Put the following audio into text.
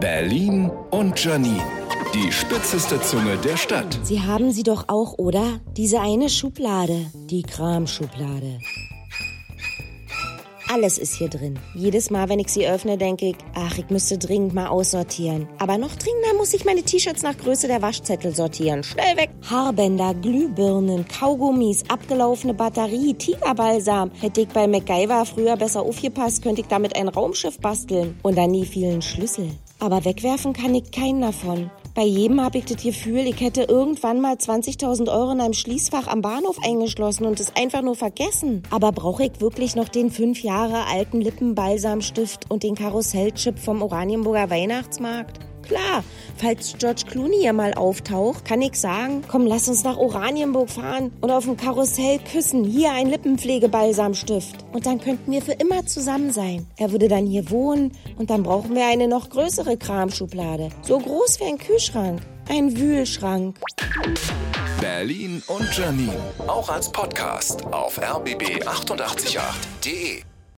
Berlin und Janine. Die spitzeste Zunge der Stadt. Sie haben sie doch auch, oder? Diese eine Schublade. Die Kramschublade. Alles ist hier drin. Jedes Mal, wenn ich sie öffne, denke ich, ach, ich müsste dringend mal aussortieren. Aber noch dringender muss ich meine T-Shirts nach Größe der Waschzettel sortieren. Schnell weg! Haarbänder, Glühbirnen, Kaugummis, abgelaufene Batterie, Tigerbalsam. Hätte ich bei MacGyver früher besser aufgepasst, könnte ich damit ein Raumschiff basteln. Und dann nie vielen Schlüssel. Aber wegwerfen kann ich keinen davon. Bei jedem habe ich das Gefühl, ich hätte irgendwann mal 20.000 Euro in einem Schließfach am Bahnhof eingeschlossen und es einfach nur vergessen. Aber brauche ich wirklich noch den fünf Jahre alten Lippenbalsamstift und den Karussellchip vom Oranienburger Weihnachtsmarkt? Klar, falls George Clooney hier mal auftaucht, kann ich sagen, komm, lass uns nach Oranienburg fahren und auf dem Karussell küssen. Hier ein Lippenpflegebalsamstift. Und dann könnten wir für immer zusammen sein. Er würde dann hier wohnen und dann brauchen wir eine noch größere Kramschublade. So groß wie ein Kühlschrank. Ein Wühlschrank. Berlin und Janine. Auch als Podcast auf rbb888.de.